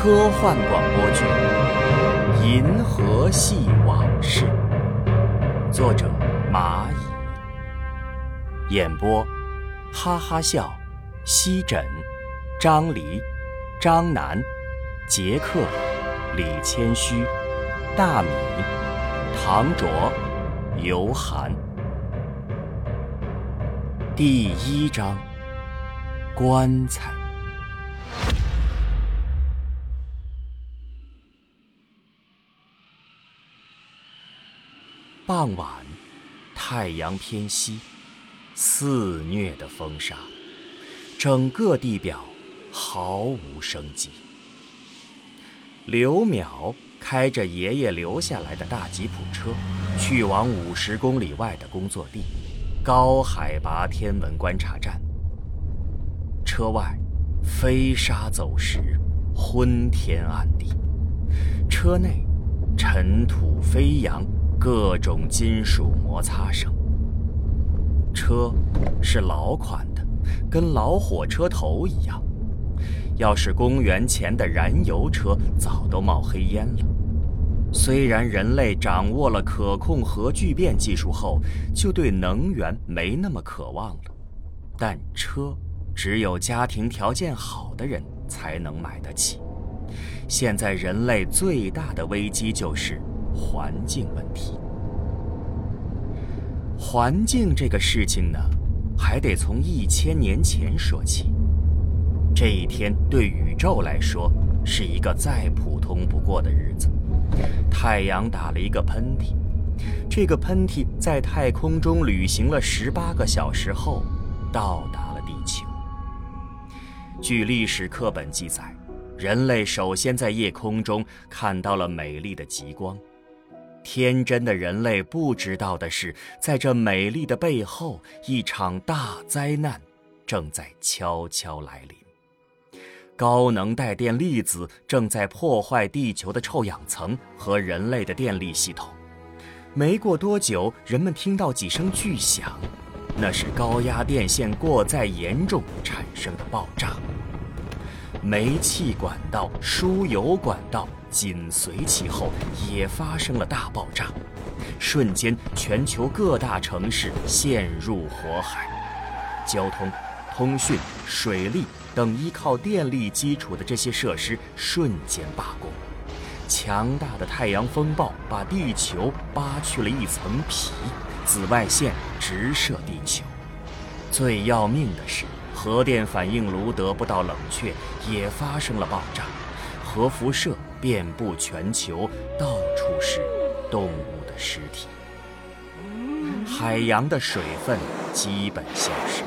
科幻广播剧《银河系往事》，作者蚂蚁，演播哈哈笑、西枕、张黎、张楠、杰克、李谦虚、大米、唐卓、尤涵。第一章：棺材。傍晚，太阳偏西，肆虐的风沙，整个地表毫无生机。刘淼开着爷爷留下来的大吉普车，去往五十公里外的工作地。高海拔天文观察站。车外飞沙走石，昏天暗地；车内尘土飞扬，各种金属摩擦声。车是老款的，跟老火车头一样。要是公元前的燃油车，早都冒黑烟了。虽然人类掌握了可控核聚变技术后，就对能源没那么渴望了，但车只有家庭条件好的人才能买得起。现在人类最大的危机就是环境问题。环境这个事情呢，还得从一千年前说起。这一天对宇宙来说是一个再普通不过的日子。太阳打了一个喷嚏，这个喷嚏在太空中旅行了十八个小时后，到达了地球。据历史课本记载，人类首先在夜空中看到了美丽的极光。天真的人类不知道的是，在这美丽的背后，一场大灾难正在悄悄来临。高能带电粒子正在破坏地球的臭氧层和人类的电力系统。没过多久，人们听到几声巨响，那是高压电线过载严重产生的爆炸。煤气管道、输油管道紧随其后，也发生了大爆炸。瞬间，全球各大城市陷入火海，交通、通讯、水利。等依靠电力基础的这些设施瞬间罢工，强大的太阳风暴把地球扒去了一层皮，紫外线直射地球。最要命的是，核电反应炉得不到冷却，也发生了爆炸，核辐射遍布全球，到处是动物的尸体，海洋的水分基本消失。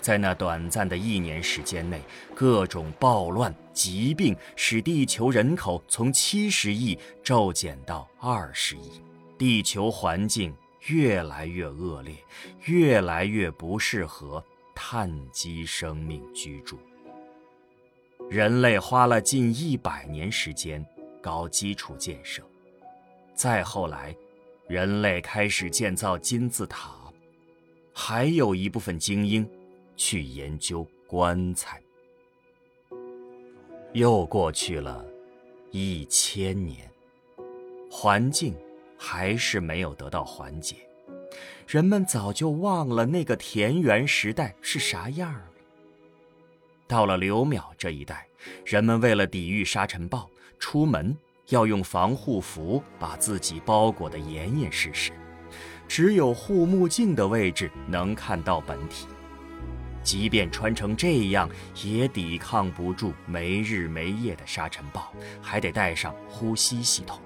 在那短暂的一年时间内，各种暴乱、疾病使地球人口从七十亿骤减到二十亿，地球环境越来越恶劣，越来越不适合碳基生命居住。人类花了近一百年时间搞基础建设，再后来，人类开始建造金字塔，还有一部分精英。去研究棺材。又过去了一千年，环境还是没有得到缓解，人们早就忘了那个田园时代是啥样了。到了刘淼这一代，人们为了抵御沙尘暴，出门要用防护服把自己包裹得严严实实，只有护目镜的位置能看到本体。即便穿成这样，也抵抗不住没日没夜的沙尘暴，还得带上呼吸系统。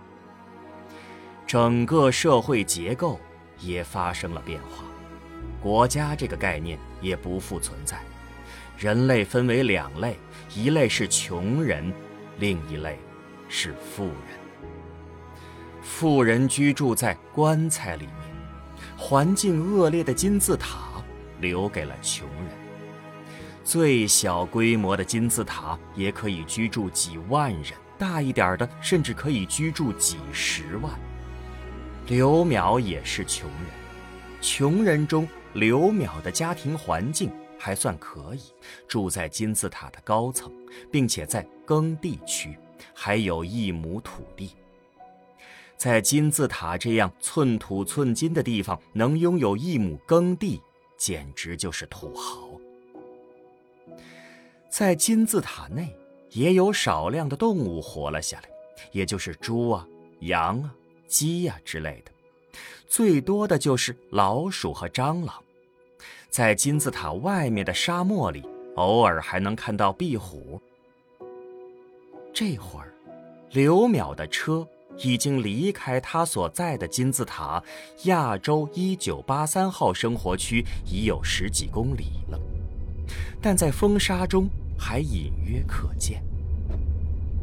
整个社会结构也发生了变化，国家这个概念也不复存在，人类分为两类：一类是穷人，另一类是富人。富人居住在棺材里面，环境恶劣的金字塔留给了穷人。最小规模的金字塔也可以居住几万人，大一点的甚至可以居住几十万。刘淼也是穷人，穷人中刘淼的家庭环境还算可以，住在金字塔的高层，并且在耕地区，还有一亩土地。在金字塔这样寸土寸金的地方，能拥有一亩耕地，简直就是土豪。在金字塔内，也有少量的动物活了下来，也就是猪啊、羊啊、鸡呀之类的。最多的就是老鼠和蟑螂，在金字塔外面的沙漠里，偶尔还能看到壁虎。这会儿，刘淼的车已经离开他所在的金字塔亚洲一九八三号生活区已有十几公里了，但在风沙中还隐约可见。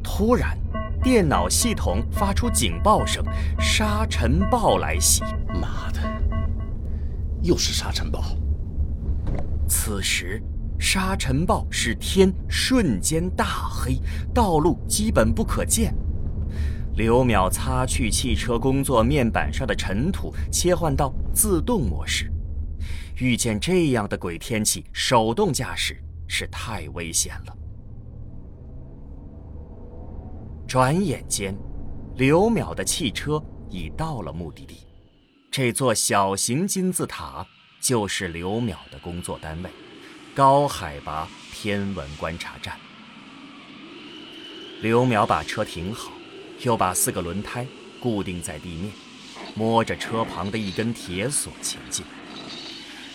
突然。电脑系统发出警报声，沙尘暴来袭！妈的，又是沙尘暴！此时，沙尘暴使天瞬间大黑，道路基本不可见。刘淼擦去汽车工作面板上的尘土，切换到自动模式。遇见这样的鬼天气，手动驾驶是太危险了。转眼间，刘淼的汽车已到了目的地。这座小型金字塔就是刘淼的工作单位——高海拔天文观察站。刘淼把车停好，又把四个轮胎固定在地面，摸着车旁的一根铁索前进。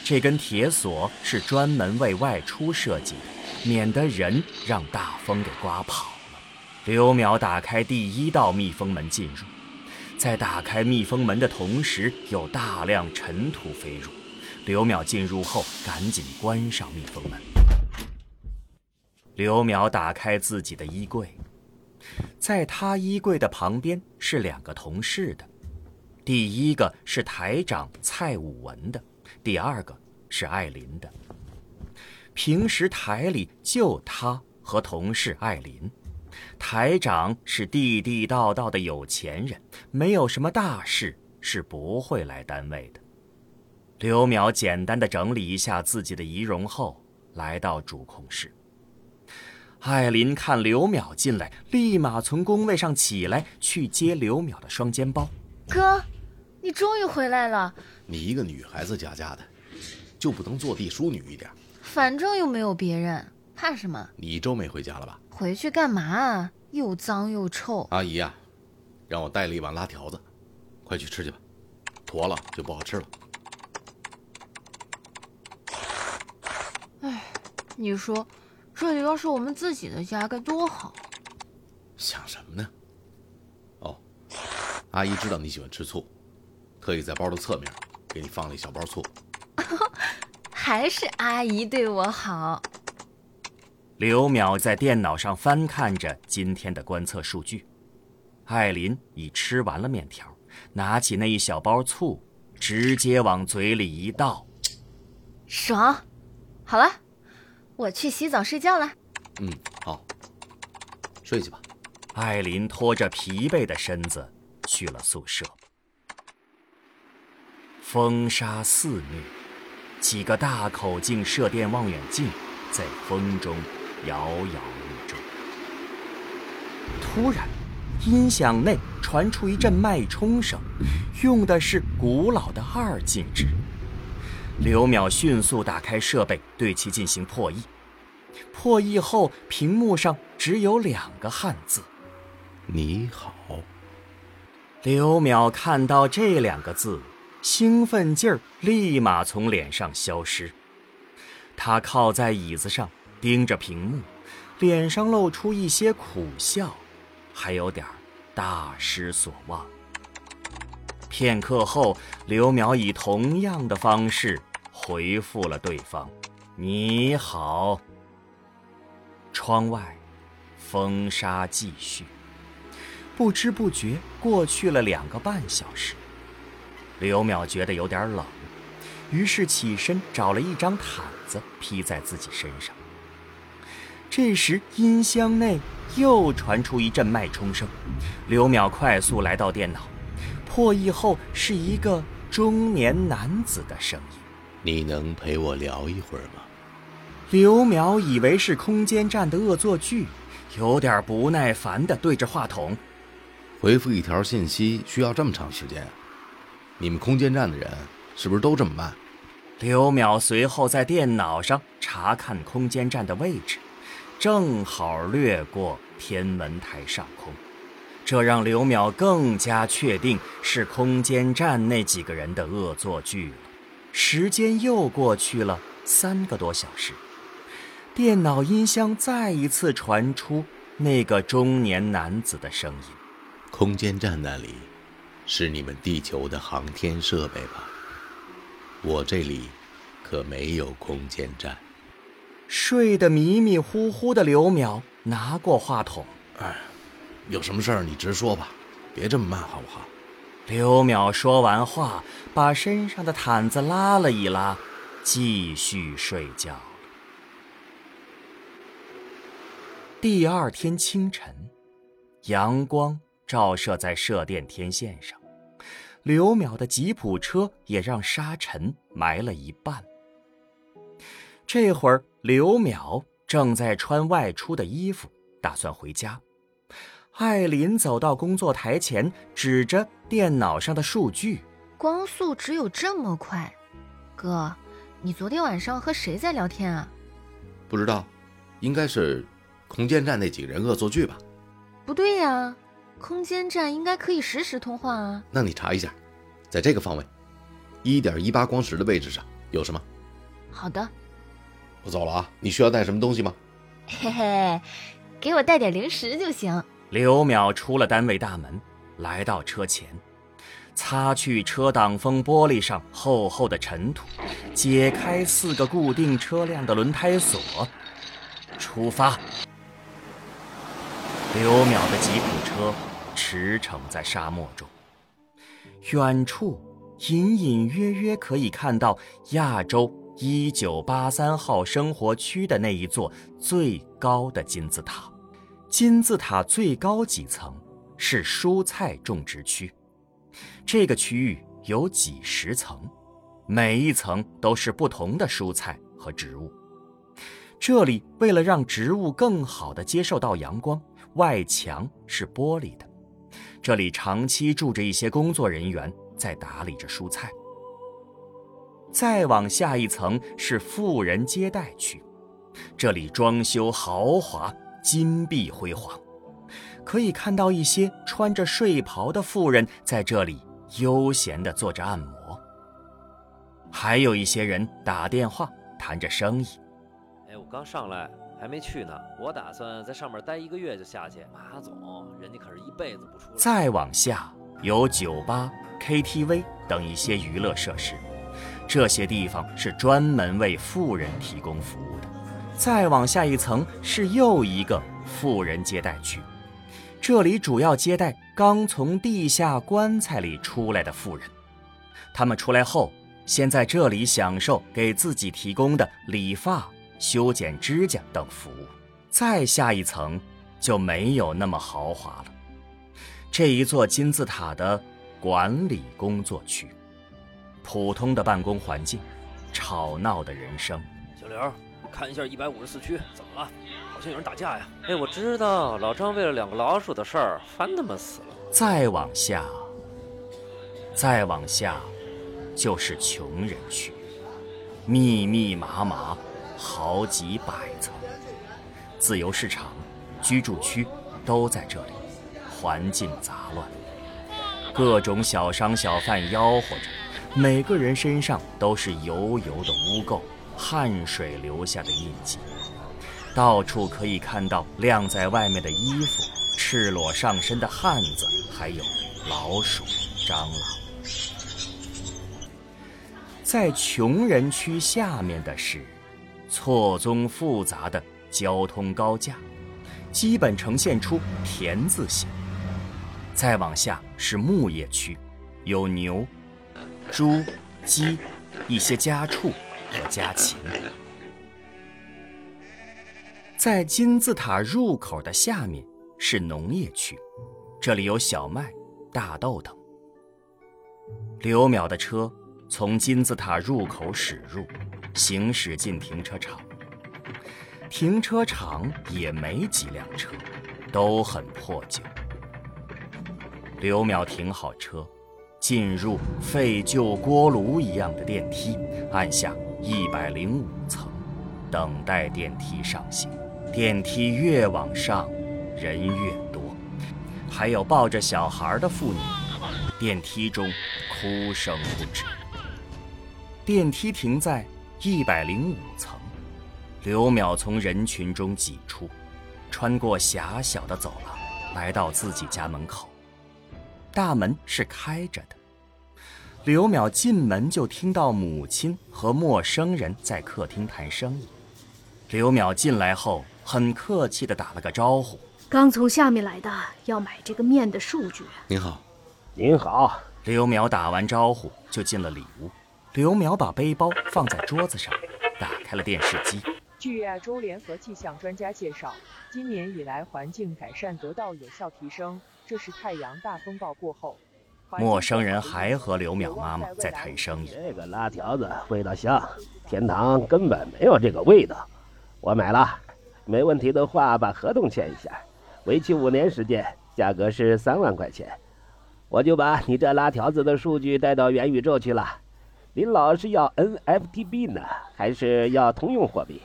这根铁索是专门为外出设计的，免得人让大风给刮跑。刘淼打开第一道密封门进入，在打开密封门的同时，有大量尘土飞入。刘淼进入后，赶紧关上密封门。刘淼打开自己的衣柜，在他衣柜的旁边是两个同事的，第一个是台长蔡武文的，第二个是艾琳的。平时台里就他和同事艾琳。台长是地地道道的有钱人，没有什么大事是不会来单位的。刘淼简单的整理一下自己的仪容后，来到主控室。艾琳看刘淼进来，立马从工位上起来，去接刘淼的双肩包。哥，你终于回来了。你一个女孩子家家的，就不能坐地淑女一点？反正又没有别人，怕什么？你周没回家了吧？回去干嘛？又脏又臭。阿姨呀，让我带了一碗拉条子，快去吃去吧，坨了就不好吃了。哎，你说，这里要是我们自己的家该多好。想什么呢？哦，阿姨知道你喜欢吃醋，特意在包的侧面给你放了一小包醋。还是阿姨对我好。刘淼在电脑上翻看着今天的观测数据，艾琳已吃完了面条，拿起那一小包醋，直接往嘴里一倒，爽。好了，我去洗澡睡觉了。嗯，好，睡去吧。艾琳拖着疲惫的身子去了宿舍。风沙肆虐，几个大口径射电望远镜在风中。摇摇欲坠。突然，音响内传出一阵脉冲声，用的是古老的二进制。刘淼迅速打开设备，对其进行破译。破译后，屏幕上只有两个汉字：“你好。”刘淼看到这两个字，兴奋劲儿立马从脸上消失。他靠在椅子上。盯着屏幕，脸上露出一些苦笑，还有点大失所望。片刻后，刘淼以同样的方式回复了对方：“你好。”窗外，风沙继续。不知不觉过去了两个半小时，刘淼觉得有点冷，于是起身找了一张毯子披在自己身上。这时，音箱内又传出一阵脉冲声。刘淼快速来到电脑，破译后是一个中年男子的声音：“你能陪我聊一会儿吗？”刘淼以为是空间站的恶作剧，有点不耐烦地对着话筒：“回复一条信息需要这么长时间？你们空间站的人是不是都这么慢？”刘淼随后在电脑上查看空间站的位置，正好掠过天文台上空，这让刘淼更加确定是空间站那几个人的恶作剧了。时间又过去了三个多小时。电脑音箱再一次传出那个中年男子的声音：“空间站那里，是你们地球的航天设备吧？我这里可没有空间站。”睡得迷迷糊糊的刘淼拿过话筒：“哎，有什么事儿你直说吧，别这么慢好不好？”刘淼说完话，把身上的毯子拉了一拉，继续睡觉。第二天清晨，阳光照射在射电天线上，刘淼的吉普车也让沙尘埋了一半。这会儿，刘淼正在穿外出的衣服，打算回家。艾琳走到工作台前，指着电脑上的数据：“光速只有这么快，哥，你昨天晚上和谁在聊天啊？”“不知道，应该是……”空间站那几个人恶作剧吧？不对呀，空间站应该可以实时通话啊。那你查一下，在这个方位，一点一八光时的位置上有什么？好的，我走了啊。你需要带什么东西吗？嘿嘿，给我带点零食就行。刘淼出了单位大门，来到车前，擦去车挡风玻璃上厚厚的尘土，解开四个固定车辆的轮胎锁，出发。刘淼的吉普车驰骋在沙漠中，远处隐隐约约可以看到亚洲一九八三号生活区的那一座最高的金字塔。金字塔最高几层是蔬菜种植区，这个区域有几十层，每一层都是不同的蔬菜和植物。这里为了让植物更好的接受到阳光。外墙是玻璃的，这里长期住着一些工作人员，在打理着蔬菜。再往下一层是富人接待区，这里装修豪华，金碧辉煌，可以看到一些穿着睡袍的富人在这里悠闲地做着按摩，还有一些人打电话谈着生意。哎，我刚上来。还没去呢，我打算在上面待一个月就下去。马总，人家可是一辈子不出来。再往下有酒吧、KTV 等一些娱乐设施，这些地方是专门为富人提供服务的。再往下一层是又一个富人接待区，这里主要接待刚从地下棺材里出来的富人，他们出来后先在这里享受给自己提供的理发。修剪指甲等服务，再下一层就没有那么豪华了。这一座金字塔的管理工作区，普通的办公环境，吵闹的人声。小刘，看一下一百五十四区，怎么了？好像有人打架呀！哎，我知道老张为了两个老鼠的事儿烦他妈死了。再往下，再往下，就是穷人区，密密麻麻。好几百层，自由市场、居住区都在这里，环境杂乱，各种小商小贩吆喝着，每个人身上都是油油的污垢，汗水留下的印记，到处可以看到晾在外面的衣服、赤裸上身的汉子，还有老鼠、蟑螂。在穷人区下面的是。错综复杂的交通高架，基本呈现出田字形。再往下是牧业区，有牛、猪、鸡，一些家畜和家禽。在金字塔入口的下面是农业区，这里有小麦、大豆等。刘淼的车从金字塔入口驶入。行驶进停车场，停车场也没几辆车，都很破旧。刘淼停好车，进入废旧锅炉一样的电梯，按下一百零五层，等待电梯上行。电梯越往上，人越多，还有抱着小孩的妇女。电梯中哭声不止。电梯停在一百零五层，刘淼从人群中挤出，穿过狭小的走廊，来到自己家门口。大门是开着的。刘淼进门就听到母亲和陌生人在客厅谈生意。刘淼进来后，很客气地打了个招呼：“刚从下面来的，要买这个面的数据。”您好，您好。刘淼打完招呼就进了里屋。刘淼把背包放在桌子上，打开了电视机。据亚洲联合气象专家介绍，今年以来环境改善得到有效提升，这是太阳大风暴过后。陌生人还和刘淼妈妈在谈生意。这个辣条子味道香，天堂根本没有这个味道。我买了，没问题的话把合同签一下，为期五年时间，价格是三万块钱。我就把你这拉条子的数据带到元宇宙去了。您老是要 NFT 币呢，还是要通用货币？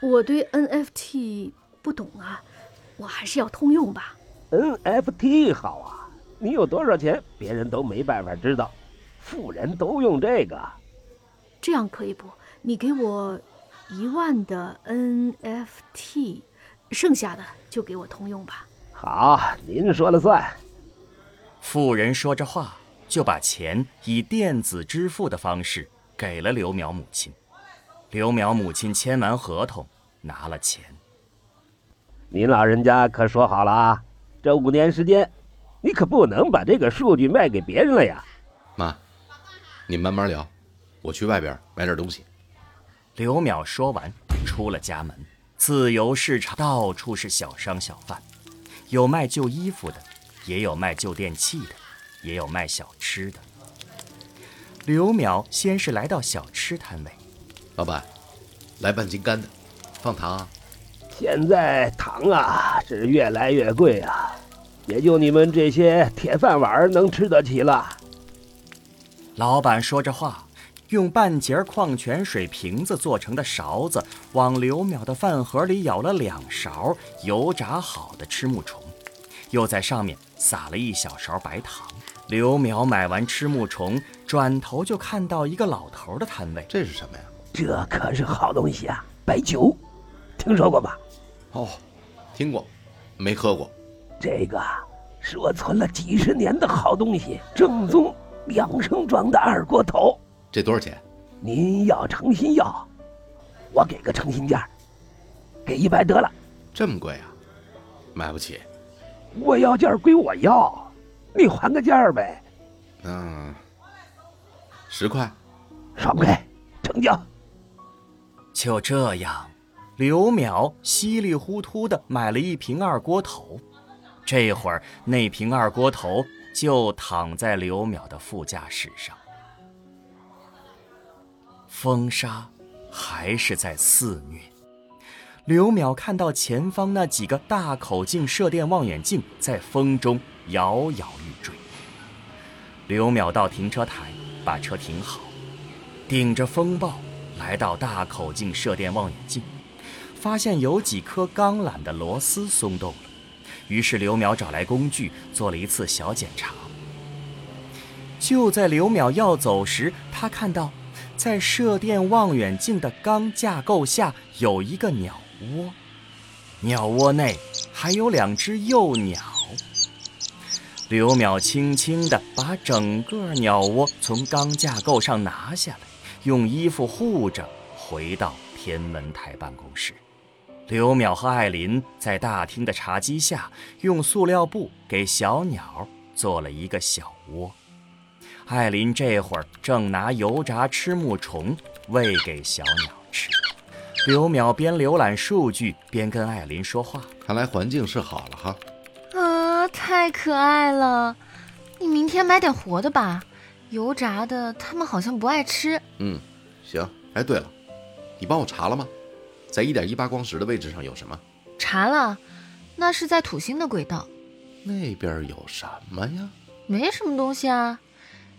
我对 NFT 不懂啊，我还是要通用吧。NFT 好啊，你有多少钱，别人都没办法知道，富人都用这个。这样可以不？你给我一万的 NFT，剩下的就给我通用吧。好，您说了算。富人说着话，就把钱以电子支付的方式给了刘淼母亲。刘淼母亲签完合同，拿了钱。您老人家可说好了啊，这五年时间，你可不能把这个数据卖给别人了呀。妈，你慢慢聊，我去外边买点东西。刘淼说完，出了家门。自由市场到处是小商小贩，有卖旧衣服的。也有卖旧电器的，也有卖小吃的。刘淼先是来到小吃摊位，老板，来半斤干的，放糖啊。现在糖啊是越来越贵啊，也就你们这些铁饭碗能吃得起了。老板说着话，用半截矿泉水瓶子做成的勺子，往刘淼的饭盒里舀了两勺油炸好的赤木虫，又在上面。撒了一小勺白糖。刘淼买完吃木虫，转头就看到一个老头的摊位。这是什么呀？这可是好东西啊，白酒，听说过吧？哦，听过，没喝过。这个是我存了几十年的好东西，正宗两升装的二锅头。这多少钱？您要诚心要，我给个诚心价，给一百得了。这么贵啊？买不起。我要价归我要，你还个价呗。嗯，十块，爽快，成交。就这样，刘淼稀里糊涂的买了一瓶二锅头。这会儿，那瓶二锅头就躺在刘淼的副驾驶上。风沙还是在肆虐。刘淼看到前方那几个大口径射电望远镜在风中摇摇欲坠。刘淼到停车台把车停好，顶着风暴来到大口径射电望远镜，发现有几颗钢缆的螺丝松动了。于是刘淼找来工具做了一次小检查。就在刘淼要走时，他看到，在射电望远镜的钢架构下有一个鸟。窝，鸟窝内还有两只幼鸟。刘淼轻轻地把整个鸟窝从钢架构上拿下来，用衣服护着，回到天文台办公室。刘淼和艾琳在大厅的茶几下，用塑料布给小鸟做了一个小窝。艾琳这会儿正拿油炸吃木虫喂给小鸟吃。刘淼边浏览数据边跟艾琳说话。看来环境是好了哈。啊，太可爱了！你明天买点活的吧，油炸的他们好像不爱吃。嗯，行。哎，对了，你帮我查了吗？在一点一八光时的位置上有什么？查了，那是在土星的轨道。那边有什么呀？没什么东西啊，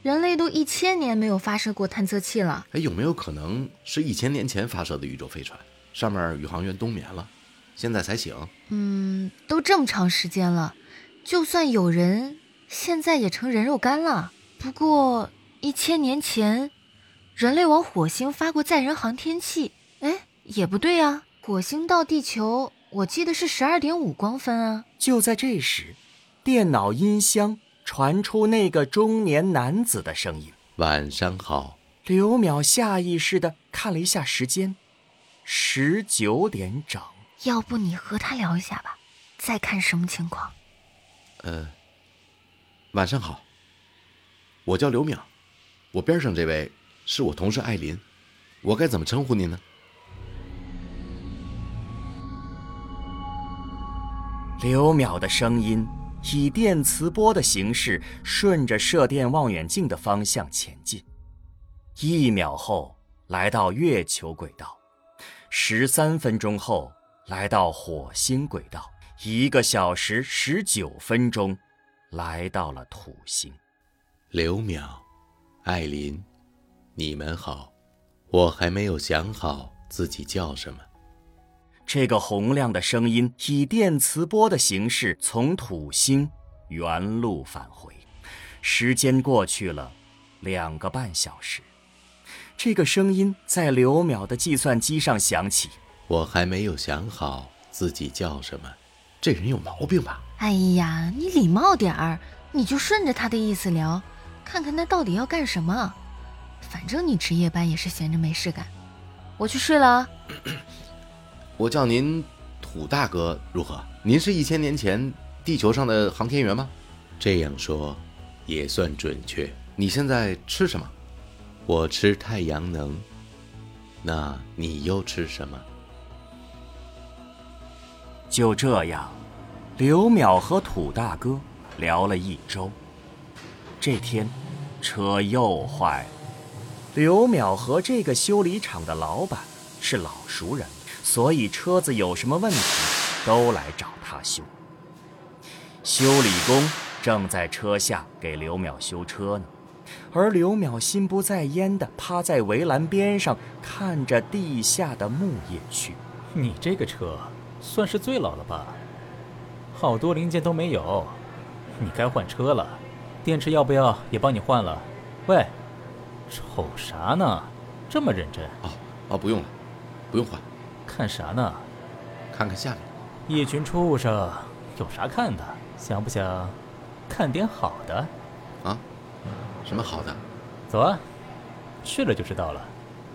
人类都一千年没有发射过探测器了。哎，有没有可能是一千年前发射的宇宙飞船？上面宇航员冬眠了，现在才醒？嗯，都这么长时间了，就算有人，现在也成人肉干了。不过一千年前，人类往火星发过载人航天器。哎，也不对啊，火星到地球，我记得是十二点五光分啊。就在这时，电脑音箱传出那个中年男子的声音：“晚上好。”刘淼下意识的看了一下时间。十九点整，要不你和他聊一下吧，再看什么情况。呃，晚上好，我叫刘淼，我边上这位是我同事艾琳，我该怎么称呼您呢？刘淼的声音以电磁波的形式顺着射电望远镜的方向前进，一秒后来到月球轨道。十三分钟后，来到火星轨道；一个小时十九分钟，来到了土星。刘淼，艾琳，你们好，我还没有想好自己叫什么。这个洪亮的声音以电磁波的形式从土星原路返回，时间过去了两个半小时。这个声音在刘淼的计算机上响起。我还没有想好自己叫什么，这人有毛病吧？哎呀，你礼貌点儿，你就顺着他的意思聊，看看他到底要干什么。反正你值夜班也是闲着没事干，我去睡了。我叫您土大哥如何？您是一千年前地球上的航天员吗？这样说也算准确。你现在吃什么？我吃太阳能，那你又吃什么？就这样，刘淼和土大哥聊了一周。这天，车又坏了。刘淼和这个修理厂的老板是老熟人，所以车子有什么问题都来找他修。修理工正在车下给刘淼修车呢。而刘淼心不在焉地趴在围栏边上，看着地下的木叶区。你这个车算是最老了吧？好多零件都没有，你该换车了。电池要不要也帮你换了？喂，瞅啥呢？这么认真？哦哦，不用了，不用换。看啥呢？看看下面。一群畜生，有啥看的？想不想看点好的？啊？什么好的？走啊，去了就知道了。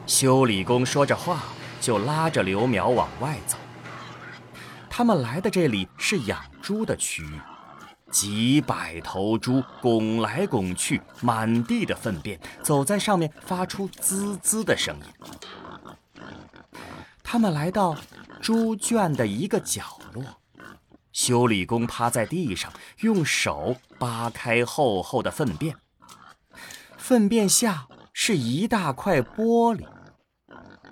修理工说着话，就拉着刘淼往外走。他们来的这里是养猪的区域，几百头猪拱来拱去，满地的粪便，走在上面发出滋滋的声音。他们来到猪圈的一个角落，修理工趴在地上，用手扒开厚厚的粪便。粪便下是一大块玻璃，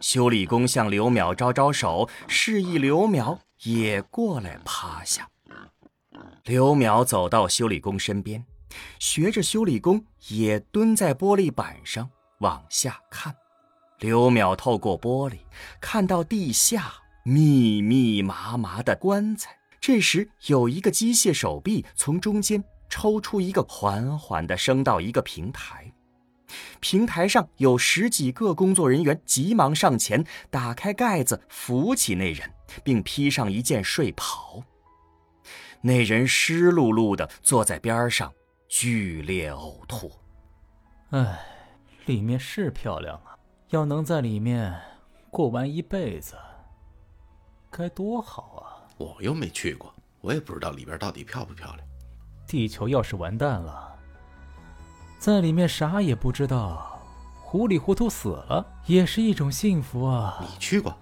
修理工向刘淼招招手，示意刘淼也过来趴下。刘淼走到修理工身边，学着修理工也蹲在玻璃板上往下看。刘淼透过玻璃看到地下密密麻麻的棺材。这时，有一个机械手臂从中间抽出一个，缓缓地升到一个平台。平台上有十几个工作人员，急忙上前打开盖子，扶起那人，并披上一件睡袍。那人湿漉漉的坐在边上，剧烈呕吐。唉，里面是漂亮啊，要能在里面过完一辈子，该多好啊！我又没去过，我也不知道里边到底漂不漂亮。地球要是完蛋了。在里面啥也不知道，糊里糊涂死了也是一种幸福啊！你去过？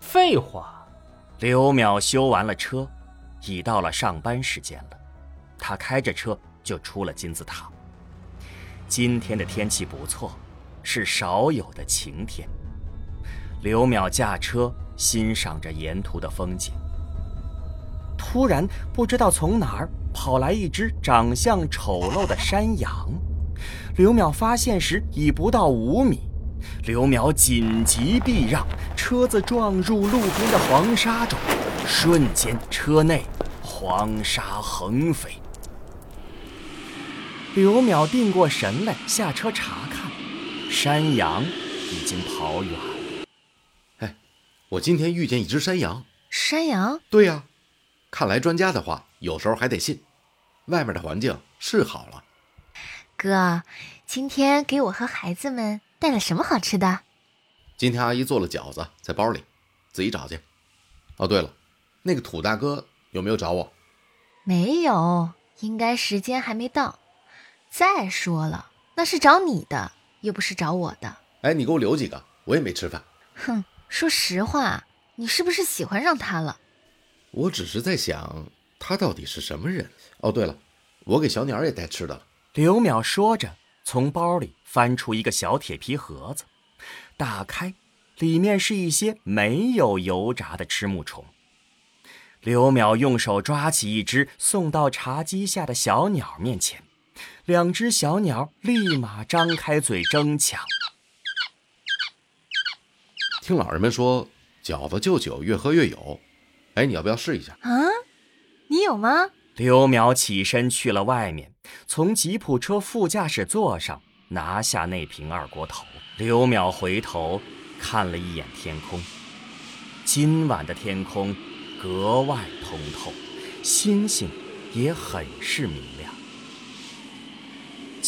废话。刘淼修完了车，已到了上班时间了。他开着车就出了金字塔。今天的天气不错，是少有的晴天。刘淼驾车欣赏着沿途的风景。突然，不知道从哪儿跑来一只长相丑陋的山羊。刘淼发现时已不到五米，刘淼紧急避让，车子撞入路边的黄沙中，瞬间车内黄沙横飞。刘淼定过神来，下车查看，山羊已经跑远了。哎，我今天遇见一只山羊。山羊？对呀。看来专家的话，有时候还得信。外面的环境是好了。哥，今天给我和孩子们带了什么好吃的？今天阿姨做了饺子，在包里，自己找去。哦，对了，那个土大哥有没有找我？没有，应该时间还没到。再说了，那是找你的，又不是找我的。哎，你给我留几个，我也没吃饭。哼，说实话，你是不是喜欢上他了？我只是在想，他到底是什么人？哦，对了，我给小鸟也带吃的了。刘淼说着，从包里翻出一个小铁皮盒子，打开，里面是一些没有油炸的吃木虫。刘淼用手抓起一只，送到茶几下的小鸟面前，两只小鸟立马张开嘴争抢。听老人们说，饺子就酒，越喝越有。哎，你要不要试一下啊？你有吗？刘淼起身去了外面，从吉普车副驾驶座上拿下那瓶二锅头。刘淼回头看了一眼天空，今晚的天空格外通透，星星也很是明亮。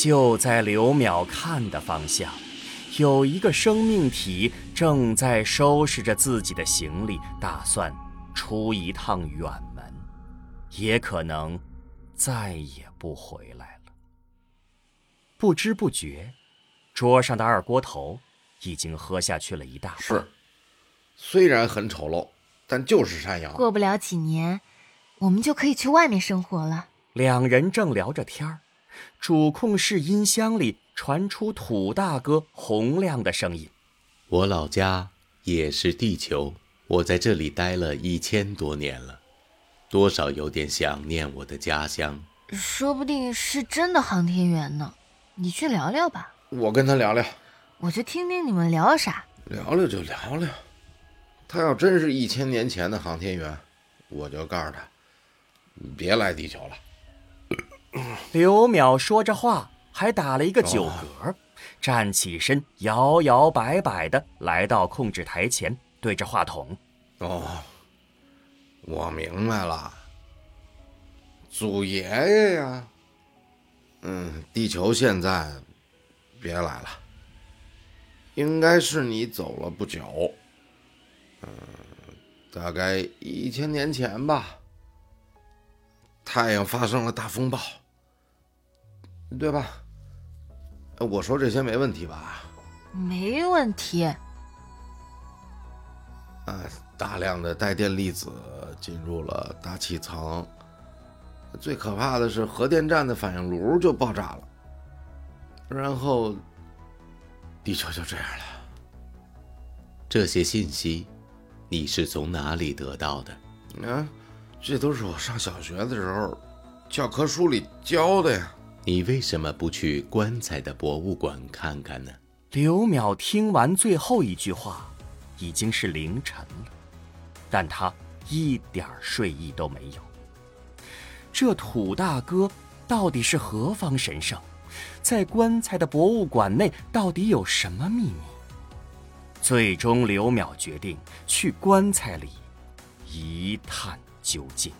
就在刘淼看的方向，有一个生命体正在收拾着自己的行李，打算。出一趟远门，也可能再也不回来了。不知不觉，桌上的二锅头已经喝下去了一大半。是，虽然很丑陋，但就是山羊。过不了几年，我们就可以去外面生活了。两人正聊着天儿，主控室音箱里传出土大哥洪亮的声音：“我老家也是地球。”我在这里待了一千多年了，多少有点想念我的家乡。说不定是真的航天员呢，你去聊聊吧。我跟他聊聊，我就听听你们聊啥。聊聊就聊聊，他要真是一千年前的航天员，我就告诉他，别来地球了。刘淼说着话，还打了一个酒嗝，站起身，摇摇摆摆的来到控制台前。对着话筒，哦，我明白了，祖爷爷呀，嗯，地球现在别来了，应该是你走了不久，嗯，大概一千年前吧，太阳发生了大风暴，对吧？我说这些没问题吧？没问题。大量的带电粒子进入了大气层，最可怕的是核电站的反应炉就爆炸了，然后地球就这样了。这些信息你是从哪里得到的？啊，这都是我上小学的时候教科书里教的呀。你为什么不去棺材的博物馆看看呢？刘淼听完最后一句话。已经是凌晨了，但他一点睡意都没有。这土大哥到底是何方神圣？在棺材的博物馆内到底有什么秘密？最终，刘淼决定去棺材里一探究竟。